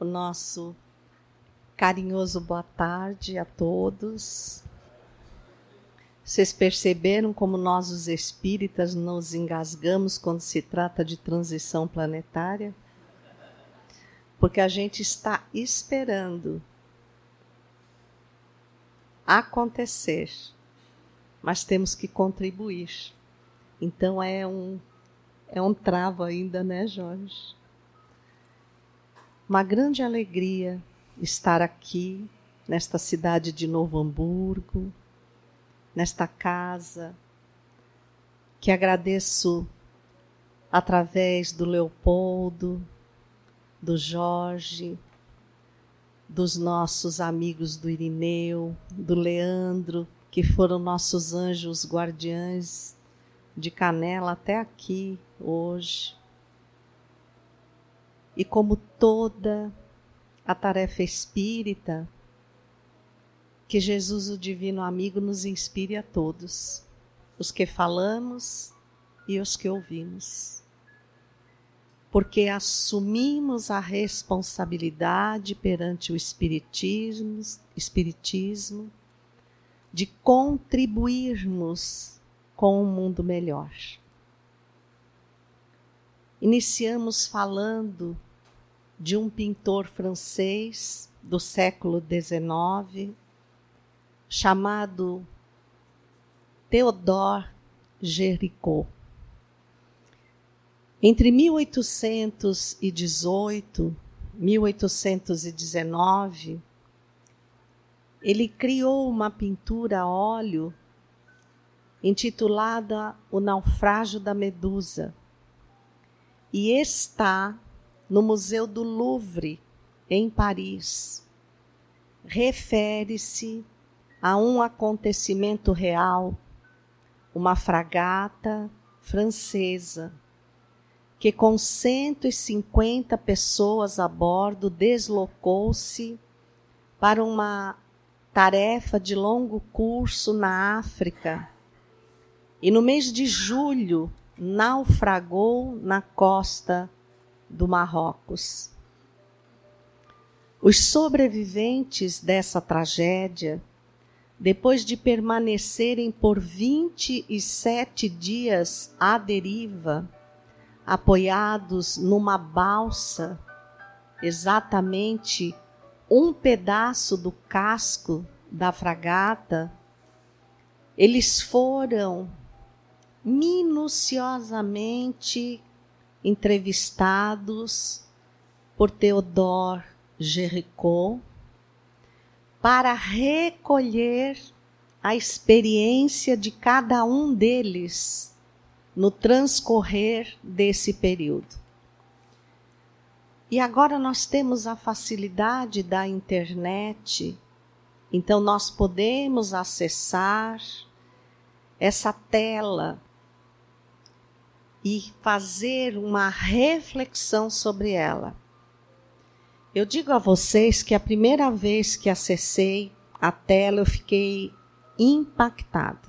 o nosso carinhoso boa tarde a todos. Vocês perceberam como nós, os espíritas, nos engasgamos quando se trata de transição planetária? Porque a gente está esperando acontecer, mas temos que contribuir. Então é um é um travo ainda, né, Jorge? Uma grande alegria estar aqui nesta cidade de Novo Hamburgo, nesta casa, que agradeço através do Leopoldo, do Jorge, dos nossos amigos do Irineu, do Leandro, que foram nossos anjos guardiães de Canela até aqui hoje. E como toda a tarefa espírita, que Jesus, o Divino Amigo, nos inspire a todos, os que falamos e os que ouvimos. Porque assumimos a responsabilidade perante o Espiritismo, Espiritismo de contribuirmos com um mundo melhor. Iniciamos falando de um pintor francês do século XIX, chamado Théodore Géricault. Entre 1818 e 1819, ele criou uma pintura a óleo intitulada O Naufrágio da Medusa e está no Museu do Louvre, em Paris. Refere-se a um acontecimento real, uma fragata francesa que com 150 pessoas a bordo deslocou-se para uma tarefa de longo curso na África. E no mês de julho naufragou na costa do Marrocos. Os sobreviventes dessa tragédia, depois de permanecerem por 27 dias à deriva, apoiados numa balsa, exatamente um pedaço do casco da fragata, eles foram minuciosamente entrevistados por Theodore Géricault para recolher a experiência de cada um deles no transcorrer desse período. E agora nós temos a facilidade da internet, então nós podemos acessar essa tela e fazer uma reflexão sobre ela. Eu digo a vocês que a primeira vez que acessei a tela eu fiquei impactada.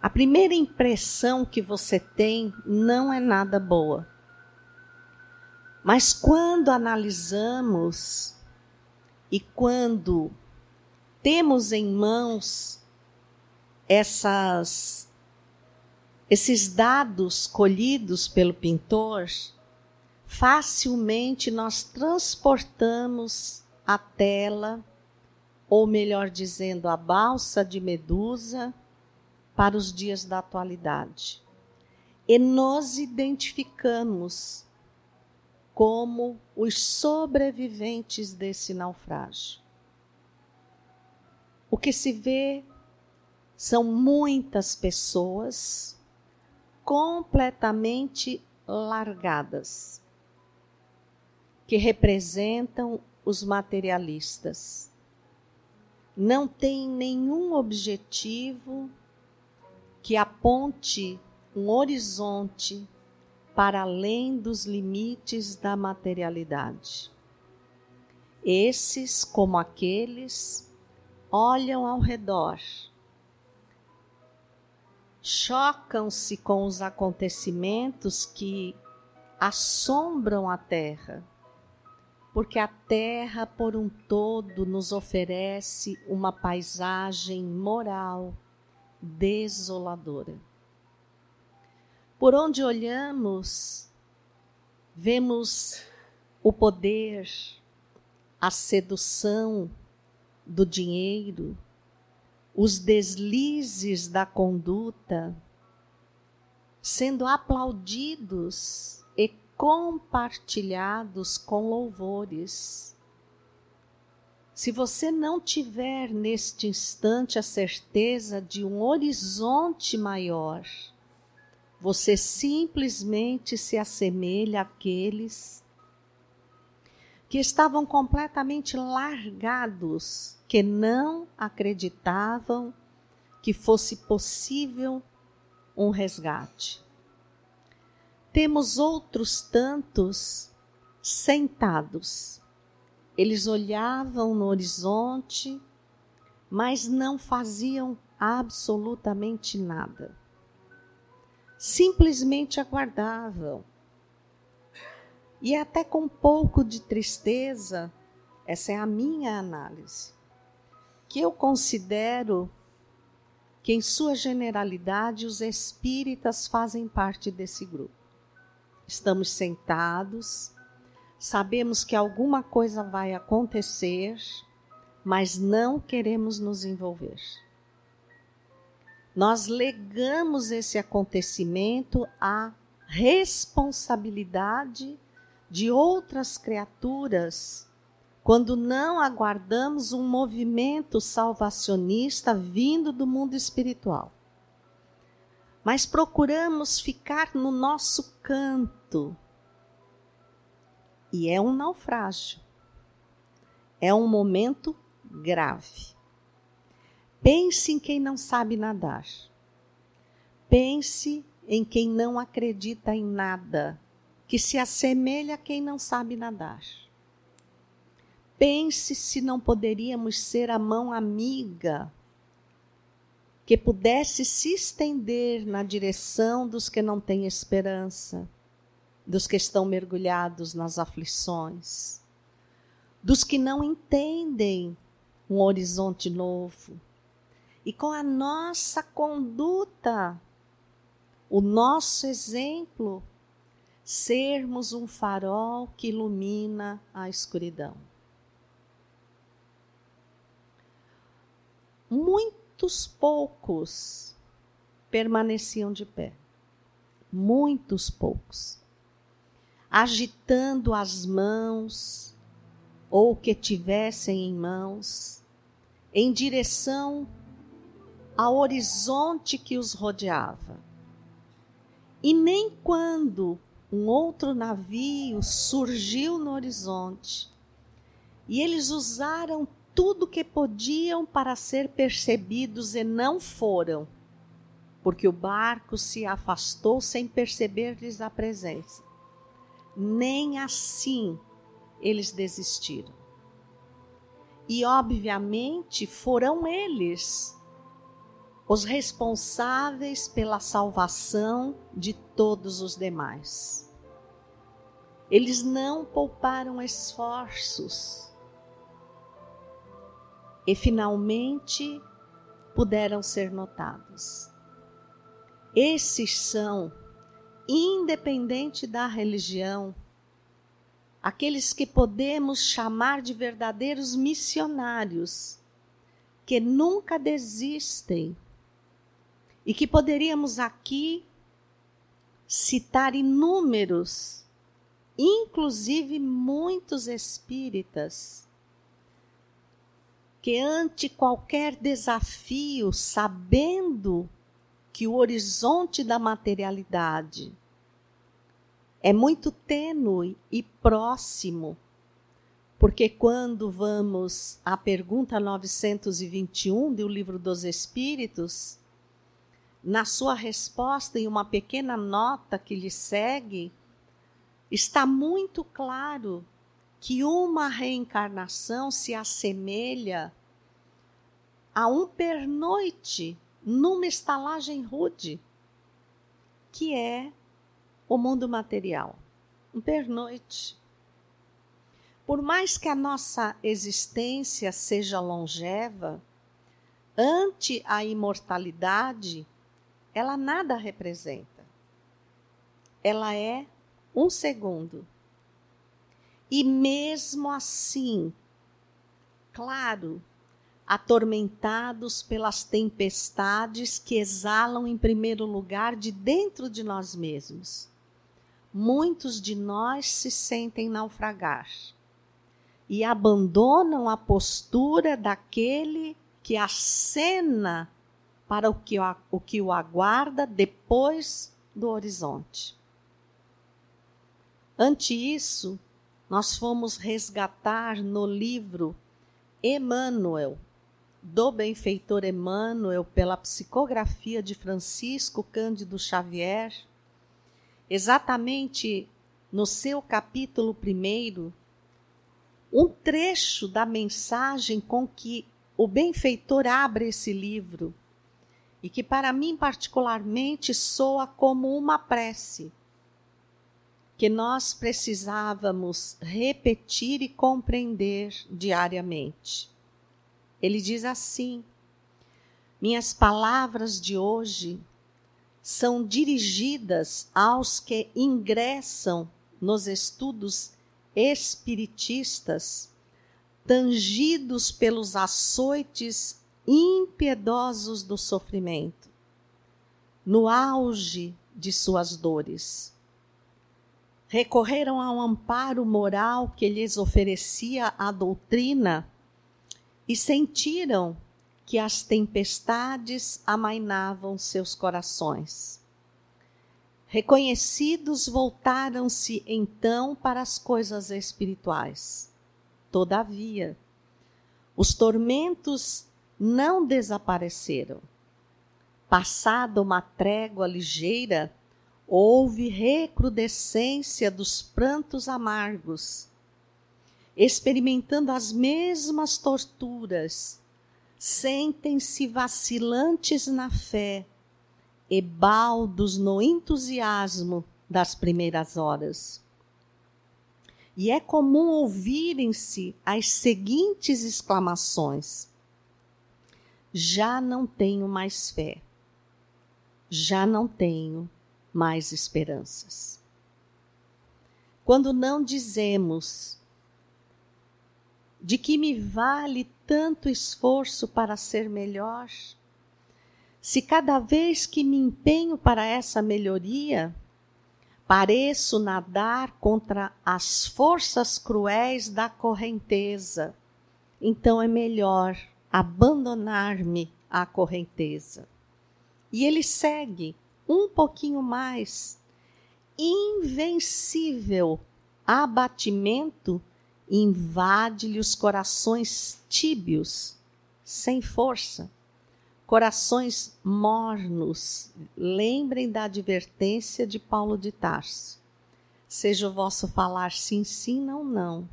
A primeira impressão que você tem não é nada boa. Mas quando analisamos e quando temos em mãos essas esses dados colhidos pelo pintor, facilmente nós transportamos a tela, ou melhor dizendo, a balsa de Medusa, para os dias da atualidade. E nos identificamos como os sobreviventes desse naufrágio. O que se vê são muitas pessoas completamente largadas, que representam os materialistas. Não tem nenhum objetivo que aponte um horizonte para além dos limites da materialidade. Esses, como aqueles, olham ao redor chocam-se com os acontecimentos que assombram a terra porque a terra por um todo nos oferece uma paisagem moral desoladora. Por onde olhamos, vemos o poder, a sedução do dinheiro, os deslizes da conduta sendo aplaudidos e compartilhados com louvores. Se você não tiver neste instante a certeza de um horizonte maior, você simplesmente se assemelha àqueles que estavam completamente largados, que não acreditavam que fosse possível um resgate. Temos outros tantos sentados. Eles olhavam no horizonte, mas não faziam absolutamente nada simplesmente aguardavam. E até com um pouco de tristeza, essa é a minha análise, que eu considero que, em sua generalidade, os espíritas fazem parte desse grupo. Estamos sentados, sabemos que alguma coisa vai acontecer, mas não queremos nos envolver nós legamos esse acontecimento à responsabilidade de outras criaturas quando não aguardamos um movimento salvacionista vindo do mundo espiritual. Mas procuramos ficar no nosso canto. E é um naufrágio. É um momento grave. Pense em quem não sabe nadar. Pense em quem não acredita em nada, que se assemelha a quem não sabe nadar. Pense se não poderíamos ser a mão amiga que pudesse se estender na direção dos que não têm esperança, dos que estão mergulhados nas aflições, dos que não entendem um horizonte novo e com a nossa conduta, o nosso exemplo, sermos um farol que ilumina a escuridão. Muitos poucos permaneciam de pé. Muitos poucos. Agitando as mãos, ou que tivessem em mãos, em direção ao horizonte que os rodeava. E nem quando um outro navio surgiu no horizonte e eles usaram tudo que podiam para ser percebidos e não foram, porque o barco se afastou sem perceber-lhes a presença. Nem assim eles desistiram. E, obviamente, foram eles os responsáveis pela salvação de todos os demais. Eles não pouparam esforços e finalmente puderam ser notados. Esses são, independente da religião, aqueles que podemos chamar de verdadeiros missionários, que nunca desistem e que poderíamos aqui citar inúmeros, inclusive muitos espíritas, que ante qualquer desafio, sabendo que o horizonte da materialidade é muito tênue e próximo, porque quando vamos à pergunta 921 do Livro dos Espíritos, na sua resposta em uma pequena nota que lhe segue, está muito claro que uma reencarnação se assemelha a um pernoite numa estalagem rude, que é o mundo material. Um pernoite. Por mais que a nossa existência seja longeva, ante a imortalidade, ela nada representa. Ela é um segundo. E mesmo assim, claro, atormentados pelas tempestades que exalam em primeiro lugar de dentro de nós mesmos. Muitos de nós se sentem naufragar e abandonam a postura daquele que acena para o que, o que o aguarda depois do horizonte. Ante isso, nós fomos resgatar no livro Emmanuel, do benfeitor Emmanuel, pela psicografia de Francisco Cândido Xavier, exatamente no seu capítulo primeiro, um trecho da mensagem com que o benfeitor abre esse livro e que para mim particularmente soa como uma prece que nós precisávamos repetir e compreender diariamente. Ele diz assim: Minhas palavras de hoje são dirigidas aos que ingressam nos estudos espiritistas, tangidos pelos açoites impiedosos do sofrimento, no auge de suas dores. Recorreram ao amparo moral que lhes oferecia a doutrina e sentiram que as tempestades amainavam seus corações. Reconhecidos, voltaram-se então para as coisas espirituais. Todavia, os tormentos não desapareceram. Passada uma trégua ligeira, houve recrudescência dos prantos amargos. Experimentando as mesmas torturas, sentem-se vacilantes na fé e baldos no entusiasmo das primeiras horas. E é comum ouvirem-se as seguintes exclamações: já não tenho mais fé, já não tenho mais esperanças. Quando não dizemos de que me vale tanto esforço para ser melhor, se cada vez que me empenho para essa melhoria, pareço nadar contra as forças cruéis da correnteza, então é melhor abandonar-me à correnteza. E ele segue um pouquinho mais. Invencível abatimento invade-lhe os corações tíbios, sem força. Corações mornos, lembrem da advertência de Paulo de Tarso. Seja o vosso falar sim, sim, não, não.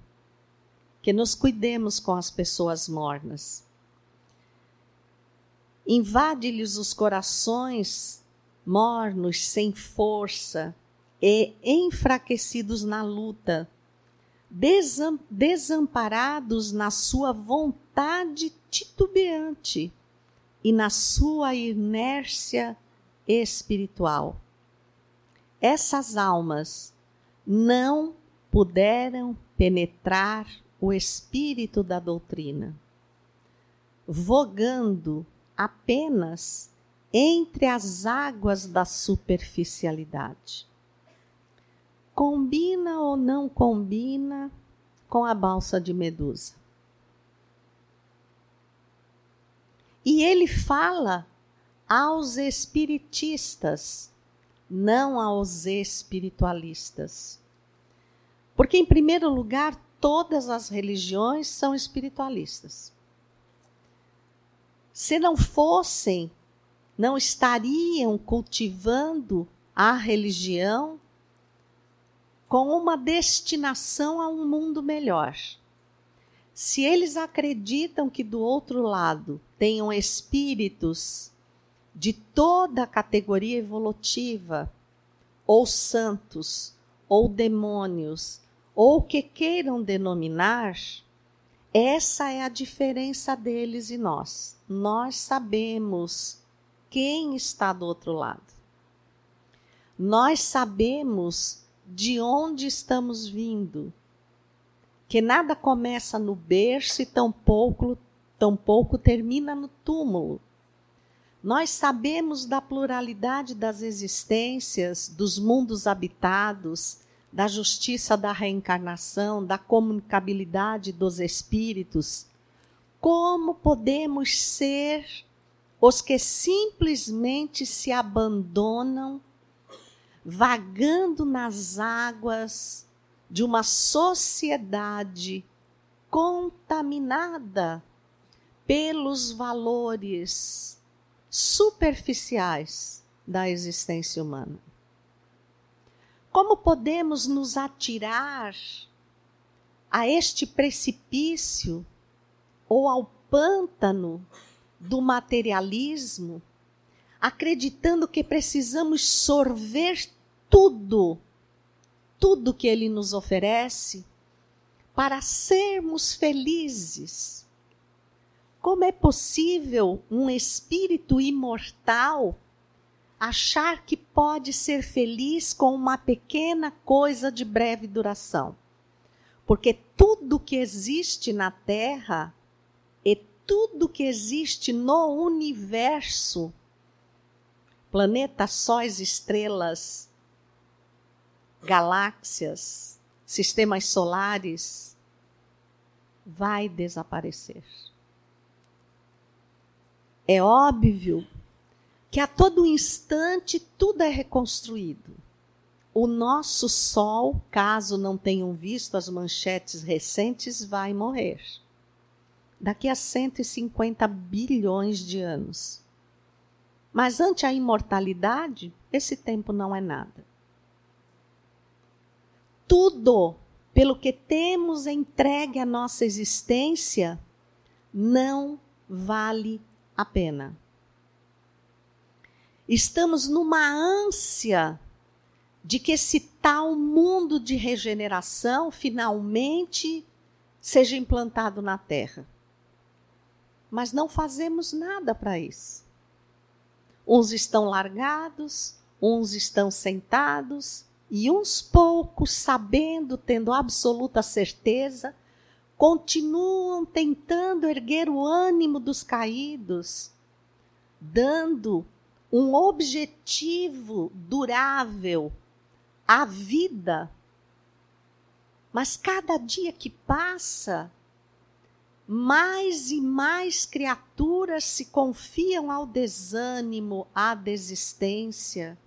Que nos cuidemos com as pessoas mornas invade-lhes os corações mornos, sem força e enfraquecidos na luta, desam desamparados na sua vontade titubeante e na sua inércia espiritual. Essas almas não puderam penetrar o espírito da doutrina, vogando apenas entre as águas da superficialidade. Combina ou não combina com a balsa de Medusa? E ele fala aos espiritistas, não aos espiritualistas. Porque, em primeiro lugar, todas as religiões são espiritualistas. Se não fossem, não estariam cultivando a religião com uma destinação a um mundo melhor. Se eles acreditam que do outro lado tenham espíritos de toda a categoria evolutiva, ou santos, ou demônios, ou que queiram denominar, essa é a diferença deles e nós. Nós sabemos quem está do outro lado. Nós sabemos de onde estamos vindo. Que nada começa no berço e tampouco, tampouco termina no túmulo. Nós sabemos da pluralidade das existências, dos mundos habitados, da justiça da reencarnação, da comunicabilidade dos espíritos, como podemos ser os que simplesmente se abandonam, vagando nas águas de uma sociedade contaminada pelos valores superficiais da existência humana? Como podemos nos atirar a este precipício ou ao pântano do materialismo, acreditando que precisamos sorver tudo, tudo que ele nos oferece, para sermos felizes? Como é possível um espírito imortal achar que pode ser feliz com uma pequena coisa de breve duração. Porque tudo que existe na Terra tudo que existe no universo, planetas, sóis, estrelas, galáxias, sistemas solares, vai desaparecer. É óbvio que a todo instante tudo é reconstruído. O nosso Sol, caso não tenham visto as manchetes recentes, vai morrer. Daqui a 150 bilhões de anos. Mas ante a imortalidade, esse tempo não é nada. Tudo pelo que temos entregue a nossa existência não vale a pena. Estamos numa ânsia de que esse tal mundo de regeneração finalmente seja implantado na Terra. Mas não fazemos nada para isso. Uns estão largados, uns estão sentados, e uns poucos, sabendo, tendo absoluta certeza, continuam tentando erguer o ânimo dos caídos, dando um objetivo durável à vida. Mas cada dia que passa, mais e mais criaturas se confiam ao desânimo, à desistência.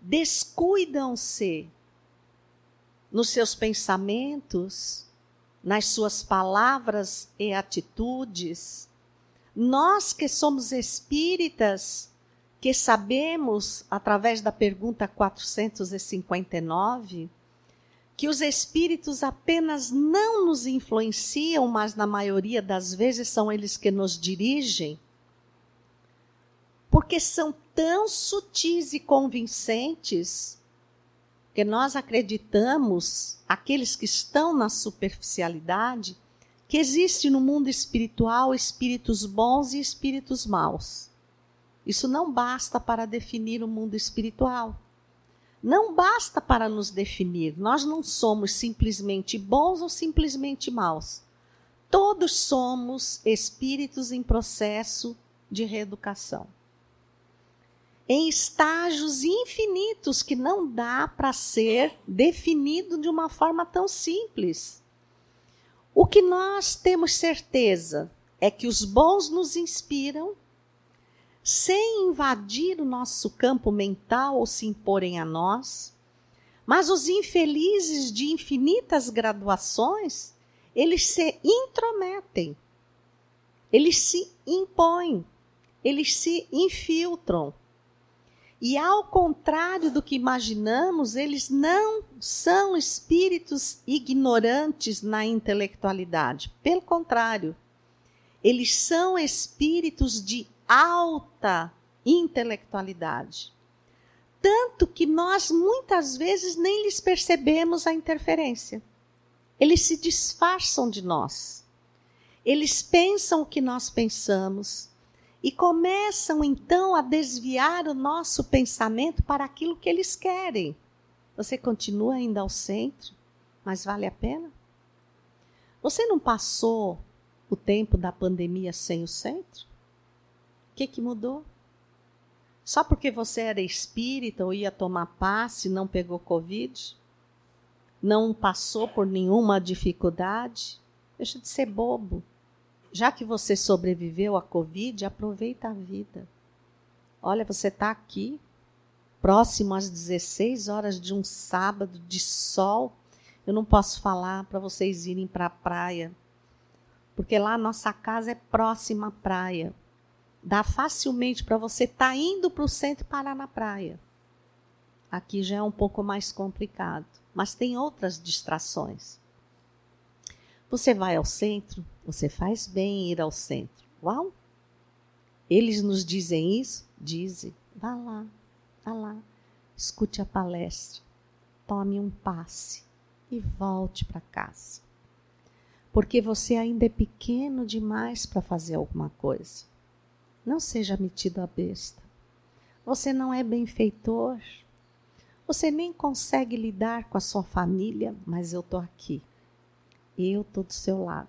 Descuidam-se nos seus pensamentos, nas suas palavras e atitudes nós que somos espíritas, que sabemos, através da pergunta 459, que os espíritos apenas não nos influenciam, mas na maioria das vezes são eles que nos dirigem, porque são tão sutis e convincentes que nós acreditamos, aqueles que estão na superficialidade, que existe no mundo espiritual espíritos bons e espíritos maus. Isso não basta para definir o mundo espiritual. Não basta para nos definir. Nós não somos simplesmente bons ou simplesmente maus. Todos somos espíritos em processo de reeducação. Em estágios infinitos que não dá para ser definido de uma forma tão simples. O que nós temos certeza é que os bons nos inspiram, sem invadir o nosso campo mental ou se imporem a nós, mas os infelizes de infinitas graduações, eles se intrometem, eles se impõem, eles se infiltram e ao contrário do que imaginamos, eles não são espíritos ignorantes na intelectualidade. Pelo contrário, eles são espíritos de alta intelectualidade. Tanto que nós muitas vezes nem lhes percebemos a interferência. Eles se disfarçam de nós. Eles pensam o que nós pensamos e começam então a desviar o nosso pensamento para aquilo que eles querem. Você continua ainda ao centro, mas vale a pena? Você não passou o tempo da pandemia sem o centro? Que, que mudou? Só porque você era espírita ou ia tomar passe não pegou Covid? Não passou por nenhuma dificuldade? Deixa de ser bobo. Já que você sobreviveu à Covid, aproveita a vida. Olha, você está aqui, próximo às 16 horas de um sábado de sol. Eu não posso falar para vocês irem para a praia, porque lá nossa casa é próxima à praia. Dá facilmente para você estar tá indo para o centro e parar na praia. Aqui já é um pouco mais complicado, mas tem outras distrações. Você vai ao centro, você faz bem ir ao centro. Uau! Eles nos dizem isso? Dizem. Vá lá, vá lá, escute a palestra, tome um passe e volte para casa. Porque você ainda é pequeno demais para fazer alguma coisa. Não seja metido a besta. Você não é benfeitor. Você nem consegue lidar com a sua família, mas eu estou aqui. Eu estou do seu lado.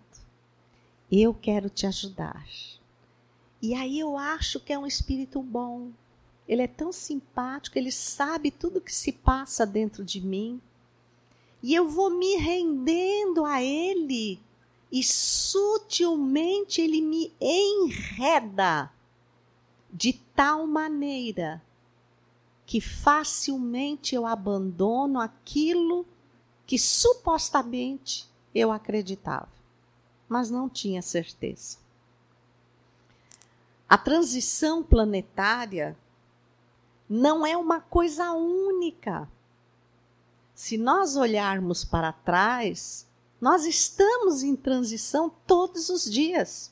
Eu quero te ajudar. E aí eu acho que é um espírito bom. Ele é tão simpático, ele sabe tudo que se passa dentro de mim. E eu vou me rendendo a ele. E sutilmente ele me enreda de tal maneira que facilmente eu abandono aquilo que supostamente eu acreditava, mas não tinha certeza. A transição planetária não é uma coisa única. Se nós olharmos para trás, nós estamos em transição todos os dias.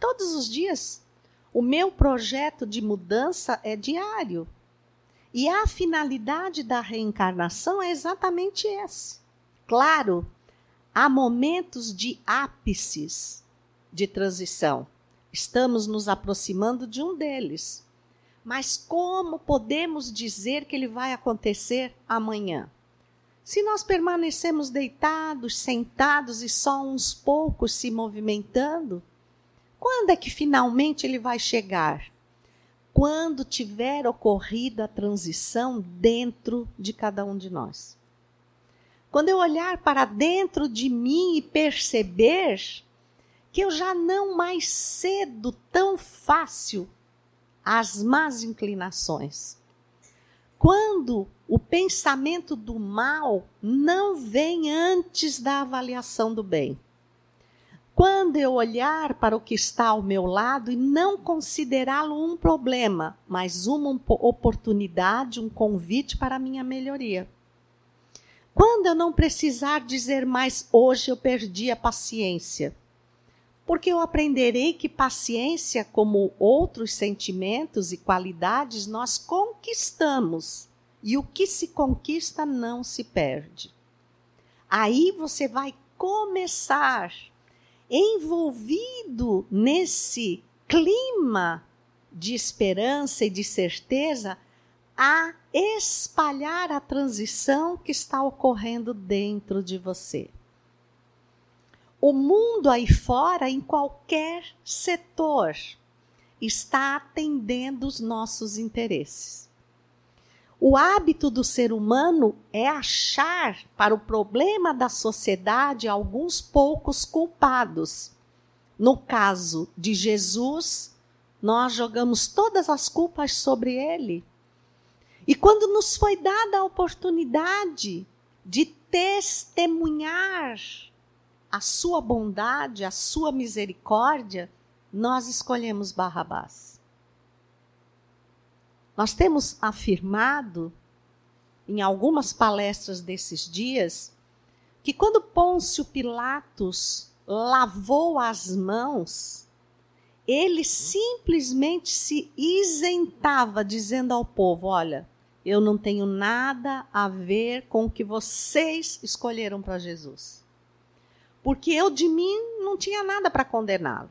Todos os dias. O meu projeto de mudança é diário. E a finalidade da reencarnação é exatamente essa. Claro, há momentos de ápices de transição. Estamos nos aproximando de um deles. Mas como podemos dizer que ele vai acontecer amanhã? Se nós permanecemos deitados, sentados e só uns poucos se movimentando, quando é que finalmente ele vai chegar? Quando tiver ocorrido a transição dentro de cada um de nós. Quando eu olhar para dentro de mim e perceber que eu já não mais cedo tão fácil às más inclinações. Quando o pensamento do mal não vem antes da avaliação do bem. Quando eu olhar para o que está ao meu lado e não considerá-lo um problema, mas uma oportunidade, um convite para a minha melhoria. Quando eu não precisar dizer mais hoje eu perdi a paciência, porque eu aprenderei que paciência, como outros sentimentos e qualidades, nós conquistamos, e o que se conquista não se perde. Aí você vai começar envolvido nesse clima de esperança e de certeza, a espalhar a transição que está ocorrendo dentro de você. O mundo aí fora, em qualquer setor, está atendendo os nossos interesses. O hábito do ser humano é achar para o problema da sociedade alguns poucos culpados. No caso de Jesus, nós jogamos todas as culpas sobre ele. E quando nos foi dada a oportunidade de testemunhar a sua bondade, a sua misericórdia, nós escolhemos Barrabás. Nós temos afirmado, em algumas palestras desses dias, que quando Pôncio Pilatos lavou as mãos, ele simplesmente se isentava, dizendo ao povo: Olha, eu não tenho nada a ver com o que vocês escolheram para Jesus. Porque eu de mim não tinha nada para condená-lo.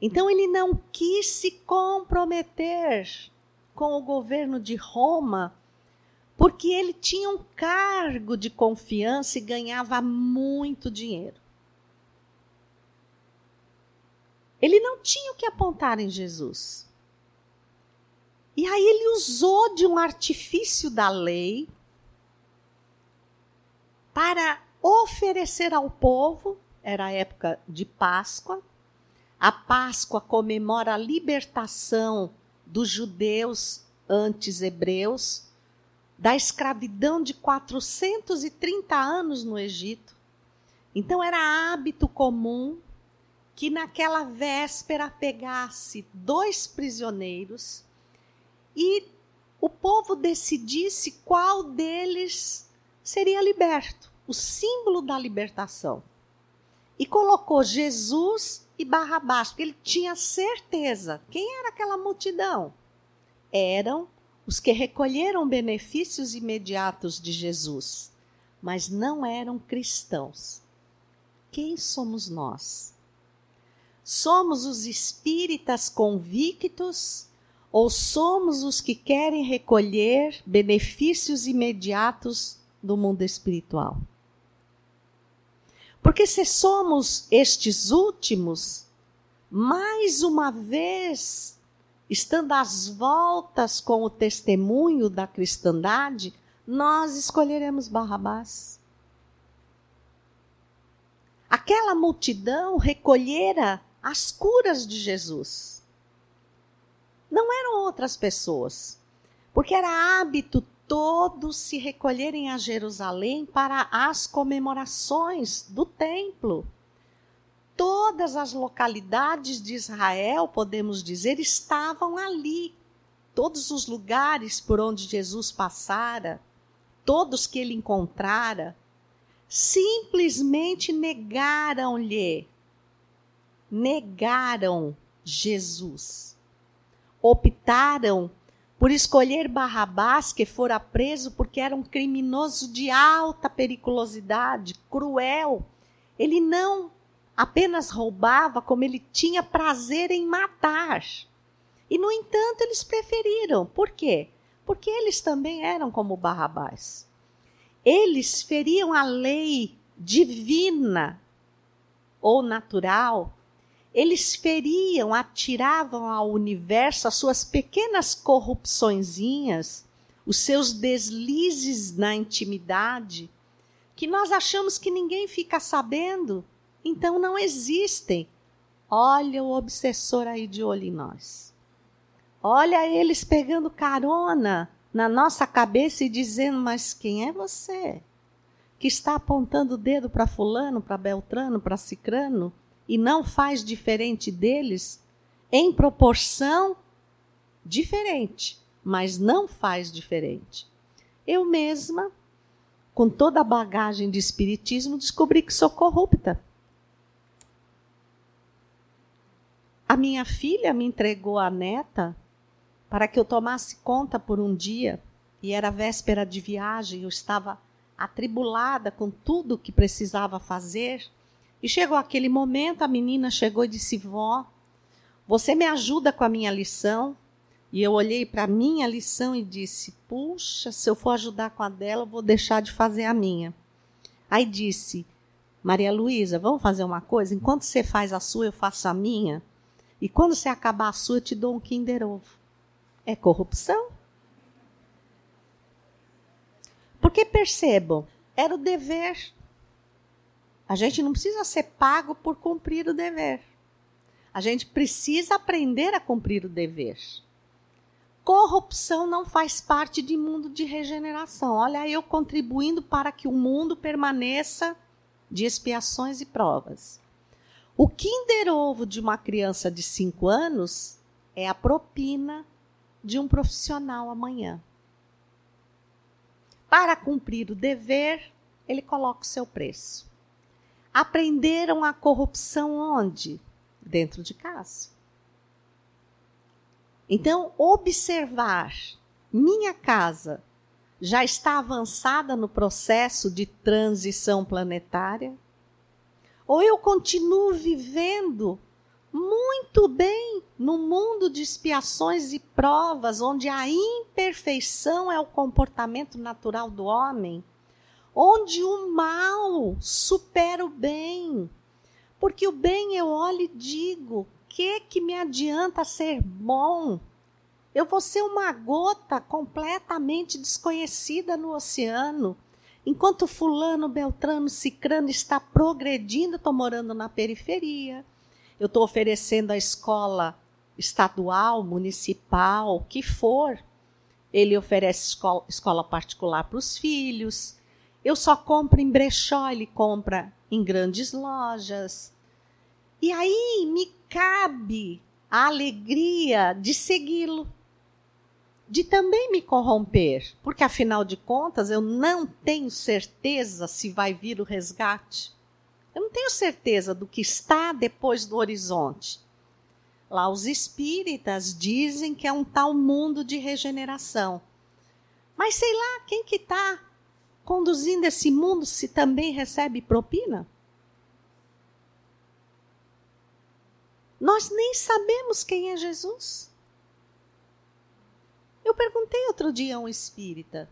Então ele não quis se comprometer com o governo de Roma, porque ele tinha um cargo de confiança e ganhava muito dinheiro. Ele não tinha o que apontar em Jesus. E aí ele usou de um artifício da lei para oferecer ao povo, era a época de Páscoa. A Páscoa comemora a libertação dos judeus antes hebreus da escravidão de 430 anos no Egito. Então era hábito comum que naquela véspera pegasse dois prisioneiros e o povo decidisse qual deles seria liberto, o símbolo da libertação. E colocou Jesus e Barrabás, porque ele tinha certeza. Quem era aquela multidão? Eram os que recolheram benefícios imediatos de Jesus, mas não eram cristãos. Quem somos nós? Somos os espíritas convictos ou somos os que querem recolher benefícios imediatos do mundo espiritual? Porque se somos estes últimos, mais uma vez, estando às voltas com o testemunho da cristandade, nós escolheremos Barrabás. Aquela multidão recolhera as curas de Jesus. Não eram outras pessoas, porque era hábito todos se recolherem a Jerusalém para as comemorações do templo. Todas as localidades de Israel, podemos dizer, estavam ali. Todos os lugares por onde Jesus passara, todos que ele encontrara, simplesmente negaram-lhe negaram Jesus. Optaram por escolher Barrabás, que fora preso porque era um criminoso de alta periculosidade, cruel. Ele não apenas roubava, como ele tinha prazer em matar. E, no entanto, eles preferiram. Por quê? Porque eles também eram como Barrabás. Eles feriam a lei divina ou natural eles feriam, atiravam ao universo as suas pequenas corrupçõezinhas, os seus deslizes na intimidade, que nós achamos que ninguém fica sabendo, então não existem. Olha o obsessor aí de olho em nós. Olha eles pegando carona na nossa cabeça e dizendo: Mas quem é você? Que está apontando o dedo para Fulano, para Beltrano, para Cicrano? E não faz diferente deles em proporção diferente, mas não faz diferente. Eu mesma, com toda a bagagem de espiritismo, descobri que sou corrupta. A minha filha me entregou a neta para que eu tomasse conta por um dia, e era véspera de viagem, eu estava atribulada com tudo o que precisava fazer. E chegou aquele momento, a menina chegou e disse: Vó, você me ajuda com a minha lição? E eu olhei para a minha lição e disse: Puxa, se eu for ajudar com a dela, eu vou deixar de fazer a minha. Aí disse: Maria Luísa, vamos fazer uma coisa? Enquanto você faz a sua, eu faço a minha. E quando você acabar a sua, eu te dou um Kinder Ovo. É corrupção? Porque percebam, era o dever a gente não precisa ser pago por cumprir o dever. A gente precisa aprender a cumprir o dever. Corrupção não faz parte de mundo de regeneração. Olha, eu contribuindo para que o mundo permaneça de expiações e provas. O Kinder Ovo de uma criança de 5 anos é a propina de um profissional amanhã. Para cumprir o dever, ele coloca o seu preço aprenderam a corrupção onde? Dentro de casa. Então, observar minha casa já está avançada no processo de transição planetária? Ou eu continuo vivendo muito bem no mundo de expiações e provas, onde a imperfeição é o comportamento natural do homem, onde o mal supera o bem? Porque o bem eu olho e digo: que que me adianta ser bom? Eu vou ser uma gota completamente desconhecida no oceano. Enquanto fulano, beltrano, cicrano está progredindo, estou morando na periferia. Eu estou oferecendo a escola estadual, municipal, que for. Ele oferece escola, escola particular para os filhos. Eu só compro em brechó, ele compra em grandes lojas. E aí me cabe a alegria de segui-lo, de também me corromper, porque afinal de contas eu não tenho certeza se vai vir o resgate. Eu não tenho certeza do que está depois do horizonte. Lá os espíritas dizem que é um tal mundo de regeneração. Mas sei lá, quem que está conduzindo esse mundo se também recebe propina? Nós nem sabemos quem é Jesus. Eu perguntei outro dia a um espírita: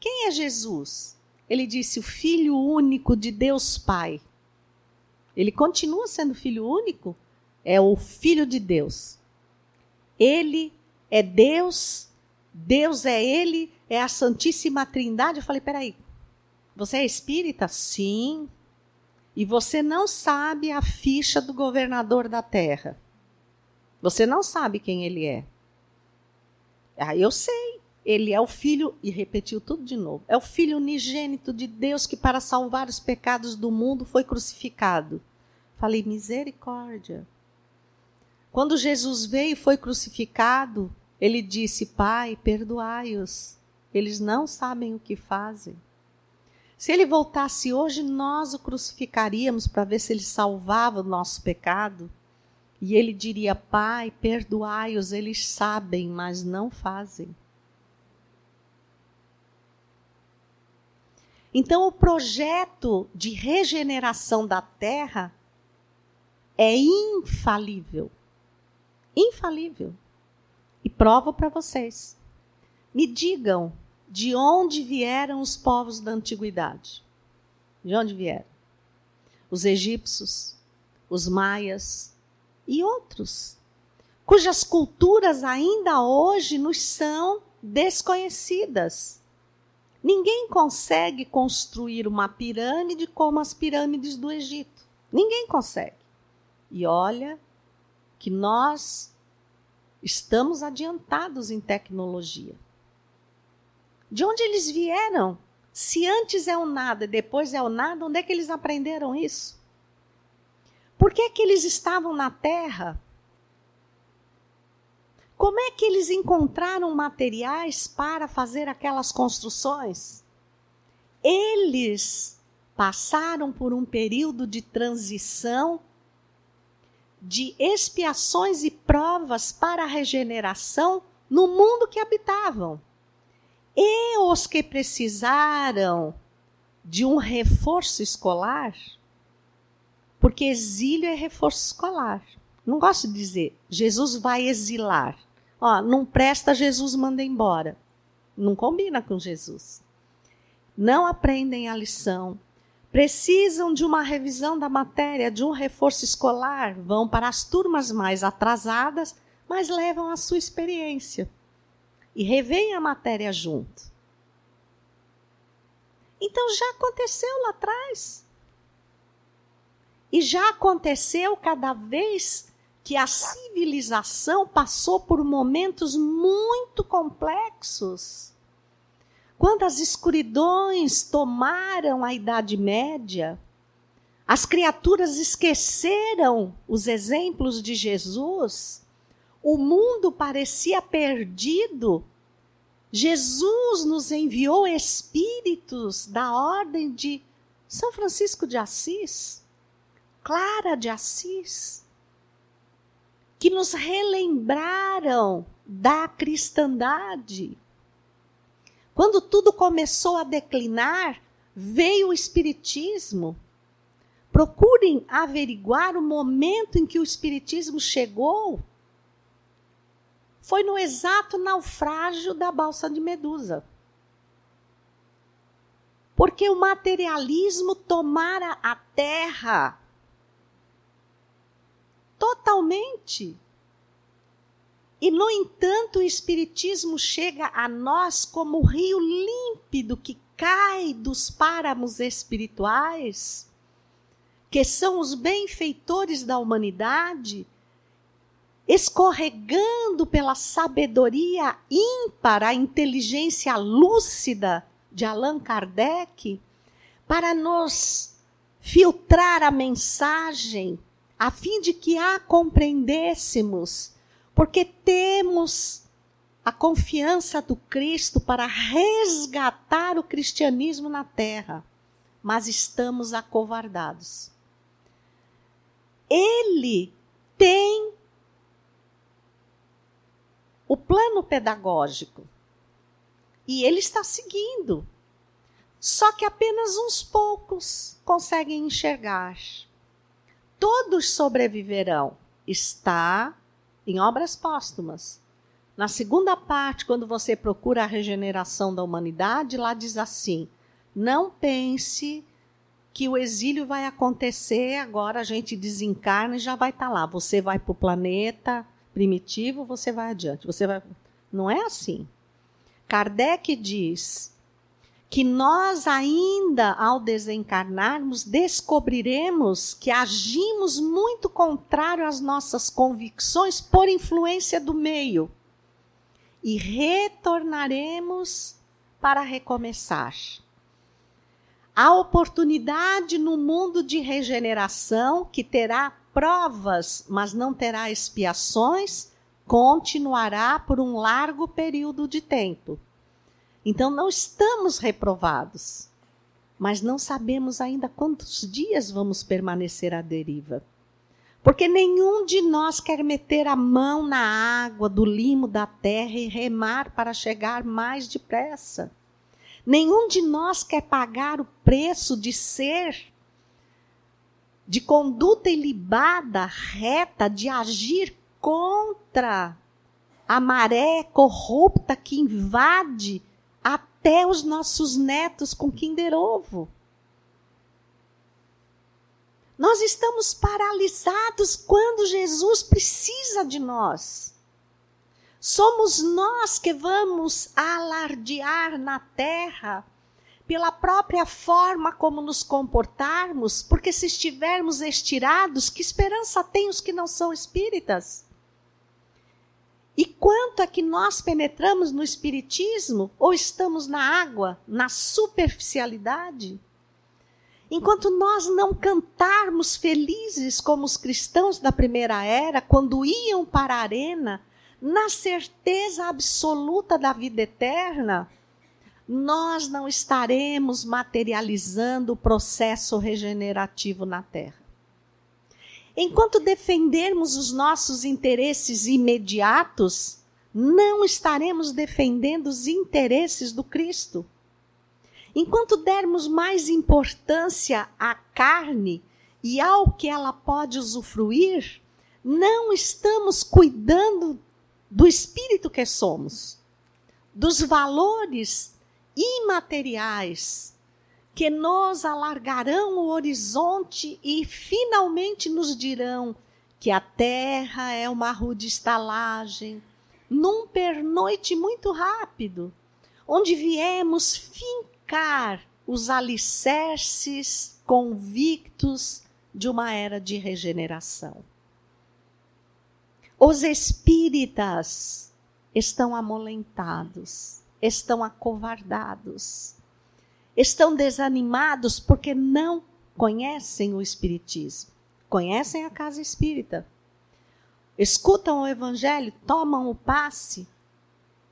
quem é Jesus? Ele disse: o Filho único de Deus Pai. Ele continua sendo filho único? É o Filho de Deus. Ele é Deus, Deus é Ele, é a Santíssima Trindade. Eu falei: peraí, você é espírita? Sim. E você não sabe a ficha do governador da terra. Você não sabe quem ele é. Ah, eu sei. Ele é o filho, e repetiu tudo de novo, é o filho unigênito de Deus que, para salvar os pecados do mundo, foi crucificado. Falei, misericórdia. Quando Jesus veio e foi crucificado, ele disse: Pai, perdoai-os. Eles não sabem o que fazem. Se ele voltasse hoje, nós o crucificaríamos para ver se ele salvava o nosso pecado. E ele diria: Pai, perdoai-os, eles sabem, mas não fazem. Então, o projeto de regeneração da terra é infalível. Infalível. E provo para vocês. Me digam de onde vieram os povos da antiguidade. De onde vieram? Os egípcios, os maias e outros, cujas culturas ainda hoje nos são desconhecidas. Ninguém consegue construir uma pirâmide como as pirâmides do Egito. Ninguém consegue. E olha que nós estamos adiantados em tecnologia. De onde eles vieram? Se antes é o nada e depois é o nada, onde é que eles aprenderam isso? Por que, que eles estavam na terra? Como é que eles encontraram materiais para fazer aquelas construções? Eles passaram por um período de transição, de expiações e provas para a regeneração no mundo que habitavam. E os que precisaram de um reforço escolar, porque exílio é reforço escolar. Não gosto de dizer, Jesus vai exilar. Ó, não presta, Jesus manda embora. Não combina com Jesus. Não aprendem a lição. Precisam de uma revisão da matéria, de um reforço escolar. Vão para as turmas mais atrasadas, mas levam a sua experiência e revêem a matéria junto. Então já aconteceu lá atrás. E já aconteceu cada vez que a civilização passou por momentos muito complexos. Quando as escuridões tomaram a Idade Média, as criaturas esqueceram os exemplos de Jesus o mundo parecia perdido, Jesus nos enviou espíritos da ordem de São Francisco de Assis, Clara de Assis, que nos relembraram da cristandade. Quando tudo começou a declinar, veio o Espiritismo. Procurem averiguar o momento em que o Espiritismo chegou. Foi no exato naufrágio da balsa de Medusa. Porque o materialismo tomara a terra totalmente. E, no entanto, o Espiritismo chega a nós como o rio límpido que cai dos páramos espirituais, que são os benfeitores da humanidade, escorregando pela sabedoria ímpar, a inteligência lúcida de Allan Kardec, para nos filtrar a mensagem, a fim de que a compreendêssemos porque temos a confiança do Cristo para resgatar o cristianismo na terra, mas estamos acovardados. Ele tem o plano pedagógico e ele está seguindo. Só que apenas uns poucos conseguem enxergar. Todos sobreviverão. Está em obras póstumas. Na segunda parte, quando você procura a regeneração da humanidade, lá diz assim: não pense que o exílio vai acontecer, agora a gente desencarna e já vai estar tá lá. Você vai para o planeta primitivo, você vai adiante. Você vai. Não é assim. Kardec diz que nós ainda, ao desencarnarmos, descobriremos que agimos muito contrário às nossas convicções por influência do meio. E retornaremos para recomeçar. A oportunidade no mundo de regeneração, que terá provas, mas não terá expiações, continuará por um largo período de tempo. Então não estamos reprovados, mas não sabemos ainda quantos dias vamos permanecer à deriva. Porque nenhum de nós quer meter a mão na água do limo da terra e remar para chegar mais depressa. Nenhum de nós quer pagar o preço de ser de conduta ilibada, reta, de agir contra a maré corrupta que invade até os nossos netos com Kinder Ovo. Nós estamos paralisados quando Jesus precisa de nós. Somos nós que vamos alardear na terra pela própria forma como nos comportarmos, porque se estivermos estirados, que esperança tem os que não são espíritas? E quanto é que nós penetramos no espiritismo ou estamos na água, na superficialidade? Enquanto nós não cantarmos felizes como os cristãos da primeira era, quando iam para a arena, na certeza absoluta da vida eterna, nós não estaremos materializando o processo regenerativo na Terra. Enquanto defendermos os nossos interesses imediatos, não estaremos defendendo os interesses do Cristo. Enquanto dermos mais importância à carne e ao que ela pode usufruir, não estamos cuidando do espírito que somos, dos valores imateriais que nos alargarão o horizonte e finalmente nos dirão que a terra é uma rude estalagem, num pernoite muito rápido, onde viemos fincar os alicerces convictos de uma era de regeneração. Os espíritas estão amolentados, estão acovardados estão desanimados porque não conhecem o Espiritismo, conhecem a casa espírita, escutam o Evangelho, tomam o passe,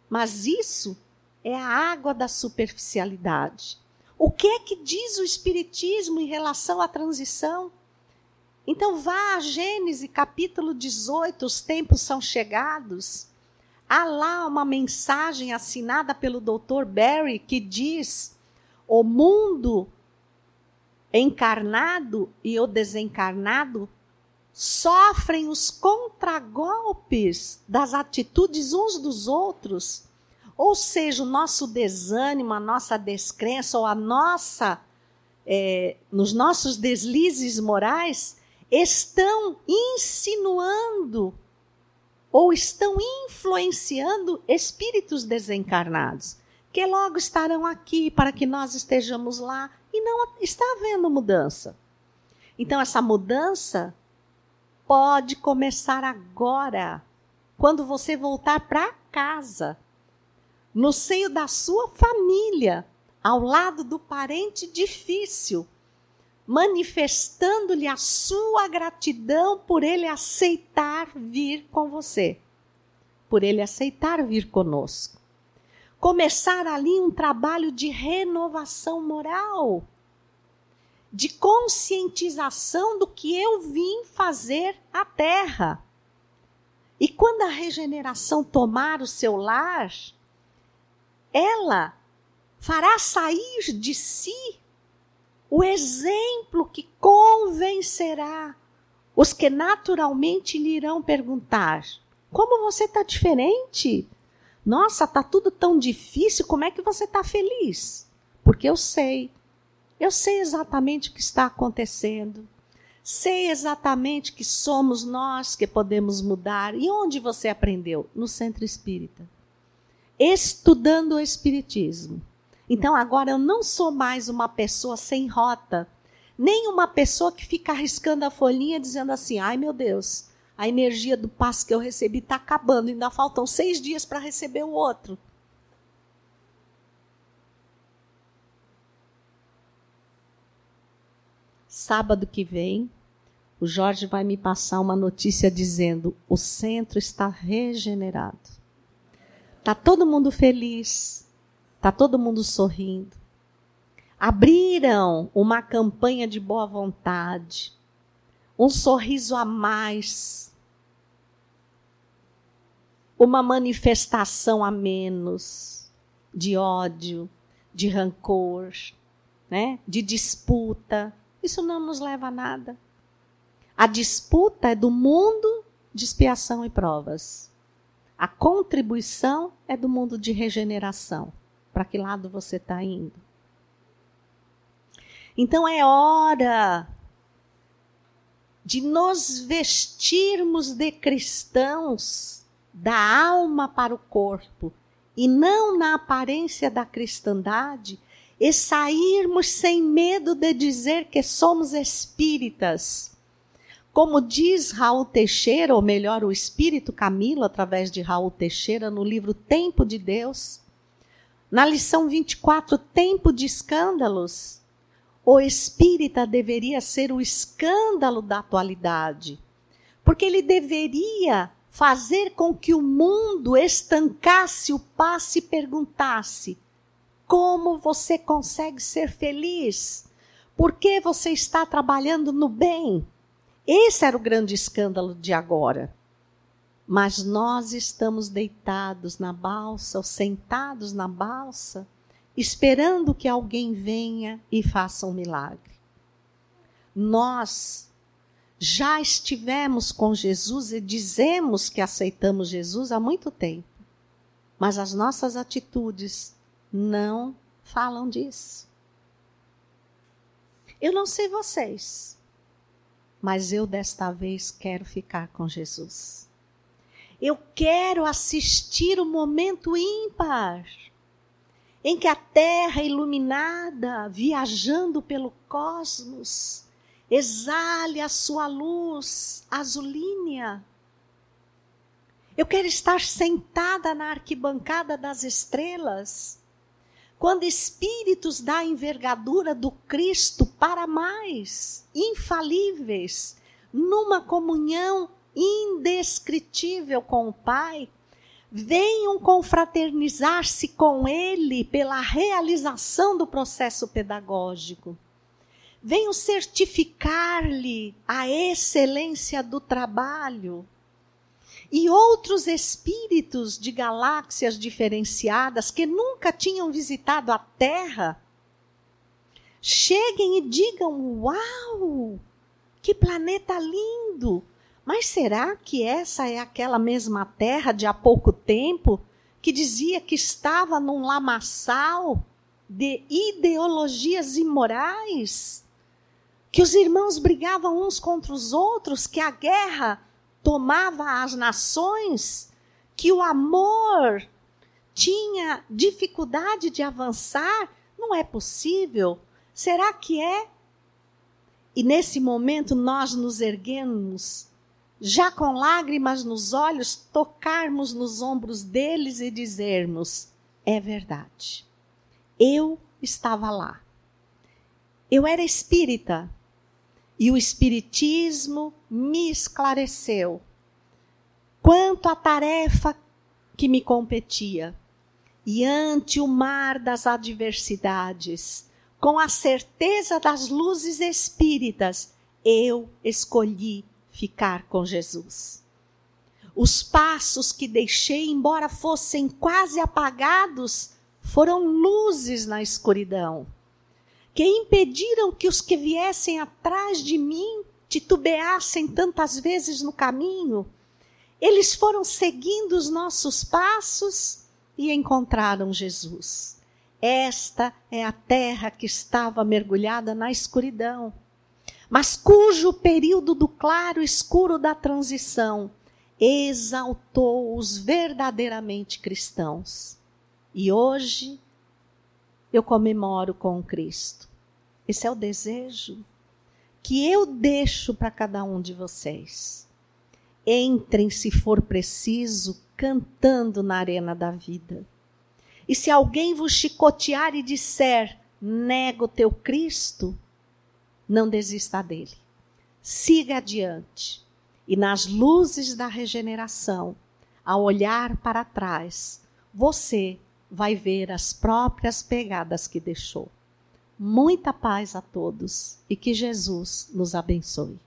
mas isso é a água da superficialidade. O que é que diz o Espiritismo em relação à transição? Então vá a Gênesis capítulo 18, os tempos são chegados. Há lá uma mensagem assinada pelo Dr. Barry que diz: o mundo encarnado e o desencarnado sofrem os contragolpes das atitudes uns dos outros. Ou seja, o nosso desânimo, a nossa descrença ou a nossa é, nos nossos deslizes morais estão insinuando ou estão influenciando espíritos desencarnados, que logo estarão aqui para que nós estejamos lá e não está havendo mudança. Então, essa mudança pode começar agora, quando você voltar para casa, no seio da sua família, ao lado do parente difícil, manifestando-lhe a sua gratidão por ele aceitar vir com você, por ele aceitar vir conosco. Começar ali um trabalho de renovação moral, de conscientização do que eu vim fazer à terra. E quando a regeneração tomar o seu lar, ela fará sair de si o exemplo que convencerá os que naturalmente lhe irão perguntar: como você está diferente? Nossa, está tudo tão difícil, como é que você está feliz? Porque eu sei, eu sei exatamente o que está acontecendo. Sei exatamente que somos nós que podemos mudar. E onde você aprendeu? No centro espírita. Estudando o Espiritismo. Então agora eu não sou mais uma pessoa sem rota, nem uma pessoa que fica arriscando a folhinha dizendo assim: ai meu Deus, a energia do passo que eu recebi está acabando, ainda faltam seis dias para receber o outro. Sábado que vem, o Jorge vai me passar uma notícia dizendo: o centro está regenerado. Está todo mundo feliz, Tá todo mundo sorrindo. Abriram uma campanha de boa vontade, um sorriso a mais, uma manifestação a menos de ódio, de rancor, né? de disputa. Isso não nos leva a nada. A disputa é do mundo de expiação e provas. A contribuição é do mundo de regeneração para que lado você está indo. Então é hora de nos vestirmos de cristãos da alma para o corpo e não na aparência da cristandade e sairmos sem medo de dizer que somos espíritas. Como diz Raul Teixeira, ou melhor, o Espírito Camilo, através de Raul Teixeira, no livro Tempo de Deus, na lição 24, tempo de escândalos, o espírita deveria ser o escândalo da atualidade, porque ele deveria fazer com que o mundo estancasse o passe e perguntasse: como você consegue ser feliz? Por que você está trabalhando no bem? Esse era o grande escândalo de agora mas nós estamos deitados na balsa ou sentados na balsa, esperando que alguém venha e faça um milagre. Nós já estivemos com Jesus e dizemos que aceitamos Jesus há muito tempo, mas as nossas atitudes não falam disso. Eu não sei vocês, mas eu desta vez quero ficar com Jesus. Eu quero assistir o momento ímpar em que a Terra iluminada, viajando pelo cosmos, exale a sua luz azulínea. Eu quero estar sentada na arquibancada das estrelas, quando espíritos da envergadura do Cristo para mais, infalíveis, numa comunhão indescritível com o Pai, venham confraternizar-se com Ele pela realização do processo pedagógico. Venham certificar-lhe a excelência do trabalho. e outros espíritos de galáxias diferenciadas que nunca tinham visitado a Terra cheguem e digam: Uau! Que planeta lindo! Mas será que essa é aquela mesma Terra de há pouco tempo que dizia que estava num lamaçal de ideologias imorais? Que os irmãos brigavam uns contra os outros, que a guerra tomava as nações, que o amor tinha dificuldade de avançar? Não é possível. Será que é? E nesse momento nós nos erguemos, já com lágrimas nos olhos, tocarmos nos ombros deles e dizermos: é verdade. Eu estava lá. Eu era espírita e o espiritismo me esclareceu quanto à tarefa que me competia. E ante o mar das adversidades, com a certeza das luzes espíritas, eu escolhi ficar com Jesus. Os passos que deixei, embora fossem quase apagados, foram luzes na escuridão, que impediram que os que viessem atrás de mim titubeassem tantas vezes no caminho. Eles foram seguindo os nossos passos e encontraram Jesus. Esta é a terra que estava mergulhada na escuridão, mas cujo período do claro escuro da transição exaltou os verdadeiramente cristãos. E hoje eu comemoro com Cristo. Esse é o desejo que eu deixo para cada um de vocês. Entrem, se for preciso, cantando na arena da vida e se alguém vos chicotear e disser, nega o teu Cristo, não desista dele. Siga adiante. E nas luzes da regeneração, ao olhar para trás, você vai ver as próprias pegadas que deixou. Muita paz a todos e que Jesus nos abençoe.